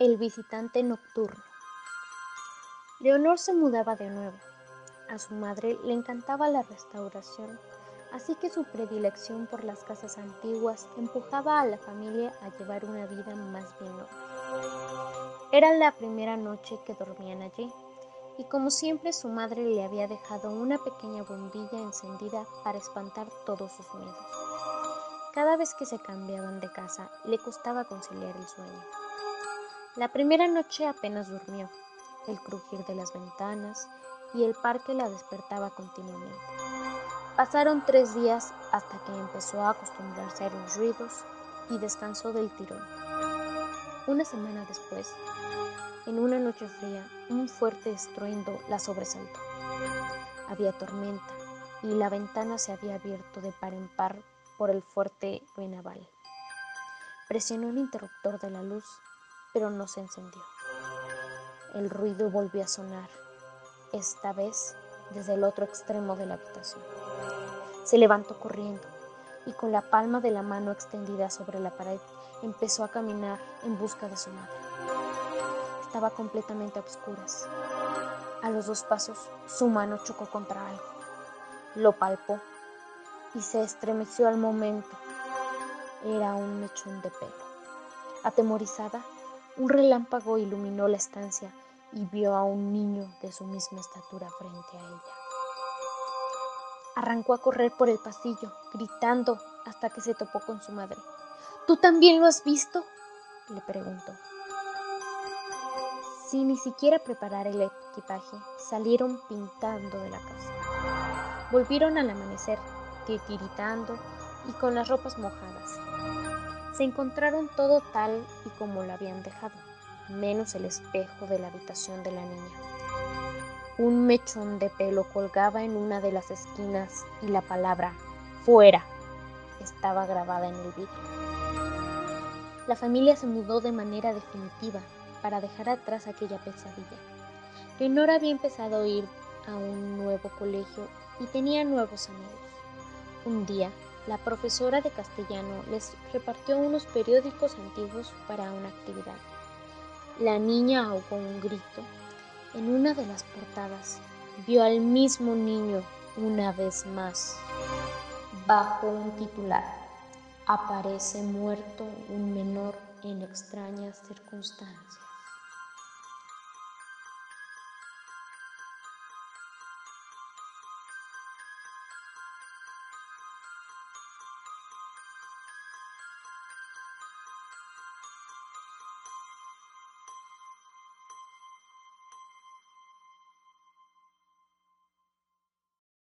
El visitante nocturno. Leonor se mudaba de nuevo. A su madre le encantaba la restauración, así que su predilección por las casas antiguas empujaba a la familia a llevar una vida más bien noble. Era la primera noche que dormían allí, y como siempre su madre le había dejado una pequeña bombilla encendida para espantar todos sus miedos. Cada vez que se cambiaban de casa le costaba conciliar el sueño. La primera noche apenas durmió. El crujir de las ventanas y el parque la despertaba continuamente. Pasaron tres días hasta que empezó a acostumbrarse a los ruidos y descansó del tirón. Una semana después, en una noche fría, un fuerte estruendo la sobresaltó. Había tormenta y la ventana se había abierto de par en par por el fuerte vendaval. Presionó el interruptor de la luz pero no se encendió. El ruido volvió a sonar, esta vez desde el otro extremo de la habitación. Se levantó corriendo y con la palma de la mano extendida sobre la pared empezó a caminar en busca de su madre. Estaba completamente a oscuras. A los dos pasos, su mano chocó contra algo. Lo palpó y se estremeció al momento. Era un mechón de pelo. Atemorizada, un relámpago iluminó la estancia y vio a un niño de su misma estatura frente a ella. Arrancó a correr por el pasillo, gritando hasta que se topó con su madre. ¿Tú también lo has visto? le preguntó. Sin ni siquiera preparar el equipaje, salieron pintando de la casa. Volvieron al amanecer, tiritando y con las ropas mojadas. Se encontraron todo tal y como lo habían dejado, menos el espejo de la habitación de la niña. Un mechón de pelo colgaba en una de las esquinas y la palabra fuera estaba grabada en el vidrio. La familia se mudó de manera definitiva para dejar atrás aquella pesadilla. Leonora había empezado a ir a un nuevo colegio y tenía nuevos amigos. Un día, la profesora de castellano les repartió unos periódicos antiguos para una actividad. La niña ahogó un grito. En una de las portadas vio al mismo niño una vez más. Bajo un titular, aparece muerto un menor en extrañas circunstancias.